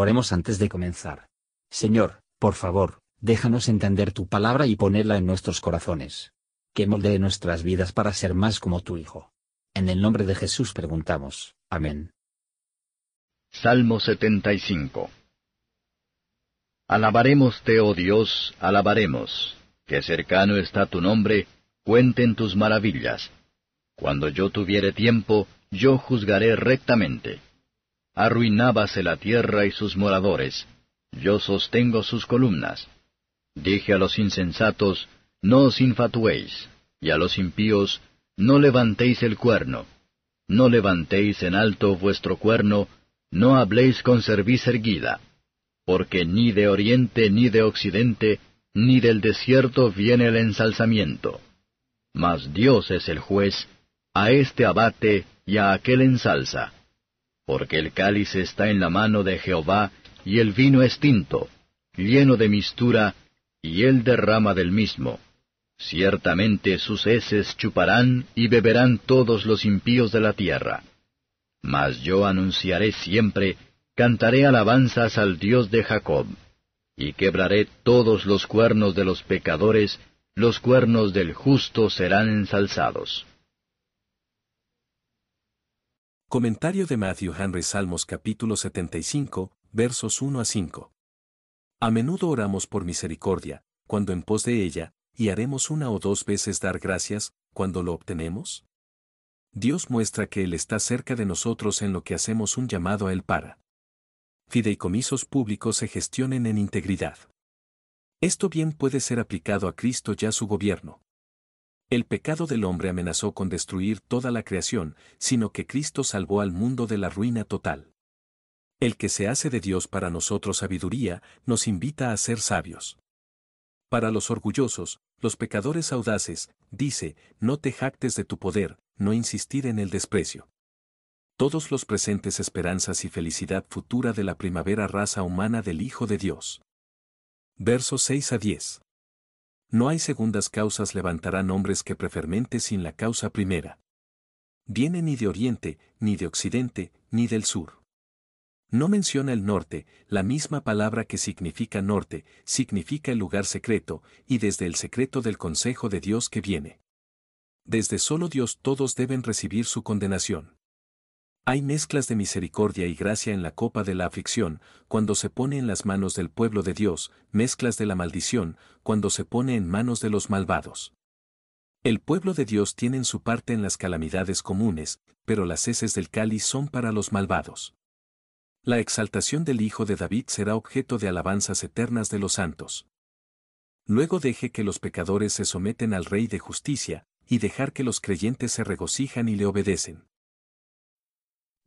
Oremos antes de comenzar. Señor, por favor, déjanos entender tu palabra y ponerla en nuestros corazones. Que moldee nuestras vidas para ser más como tu Hijo. En el nombre de Jesús preguntamos. Amén. Salmo 75 Alabarémoste, oh Dios, alabaremos, que cercano está tu nombre, cuenten tus maravillas. Cuando yo tuviere tiempo, yo juzgaré rectamente. Arruinábase la tierra y sus moradores, yo sostengo sus columnas. Dije a los insensatos, no os infatuéis, y a los impíos, no levantéis el cuerno. No levantéis en alto vuestro cuerno, no habléis con cerviz erguida, porque ni de oriente ni de occidente, ni del desierto viene el ensalzamiento. Mas Dios es el juez, a éste abate y a aquel ensalza. Porque el cáliz está en la mano de Jehová, y el vino es tinto, lleno de mistura, y él derrama del mismo. Ciertamente sus heces chuparán y beberán todos los impíos de la tierra. Mas yo anunciaré siempre, cantaré alabanzas al Dios de Jacob, y quebraré todos los cuernos de los pecadores, los cuernos del justo serán ensalzados. Comentario de Matthew Henry Salmos capítulo 75, versos 1 a 5. A menudo oramos por misericordia, cuando en pos de ella, y haremos una o dos veces dar gracias, cuando lo obtenemos? Dios muestra que Él está cerca de nosotros en lo que hacemos un llamado a Él para. Fideicomisos públicos se gestionen en integridad. Esto bien puede ser aplicado a Cristo ya su gobierno. El pecado del hombre amenazó con destruir toda la creación, sino que Cristo salvó al mundo de la ruina total. El que se hace de Dios para nosotros sabiduría, nos invita a ser sabios. Para los orgullosos, los pecadores audaces, dice, no te jactes de tu poder, no insistir en el desprecio. Todos los presentes esperanzas y felicidad futura de la primavera raza humana del Hijo de Dios. Versos 6 a 10. No hay segundas causas levantarán hombres que prefermente sin la causa primera. Viene ni de oriente, ni de occidente, ni del sur. No menciona el norte, la misma palabra que significa norte, significa el lugar secreto, y desde el secreto del consejo de Dios que viene. Desde solo Dios todos deben recibir su condenación. Hay mezclas de misericordia y gracia en la copa de la aflicción, cuando se pone en las manos del pueblo de Dios, mezclas de la maldición, cuando se pone en manos de los malvados. El pueblo de Dios tiene su parte en las calamidades comunes, pero las heces del cáliz son para los malvados. La exaltación del Hijo de David será objeto de alabanzas eternas de los santos. Luego deje que los pecadores se someten al Rey de justicia, y dejar que los creyentes se regocijan y le obedecen.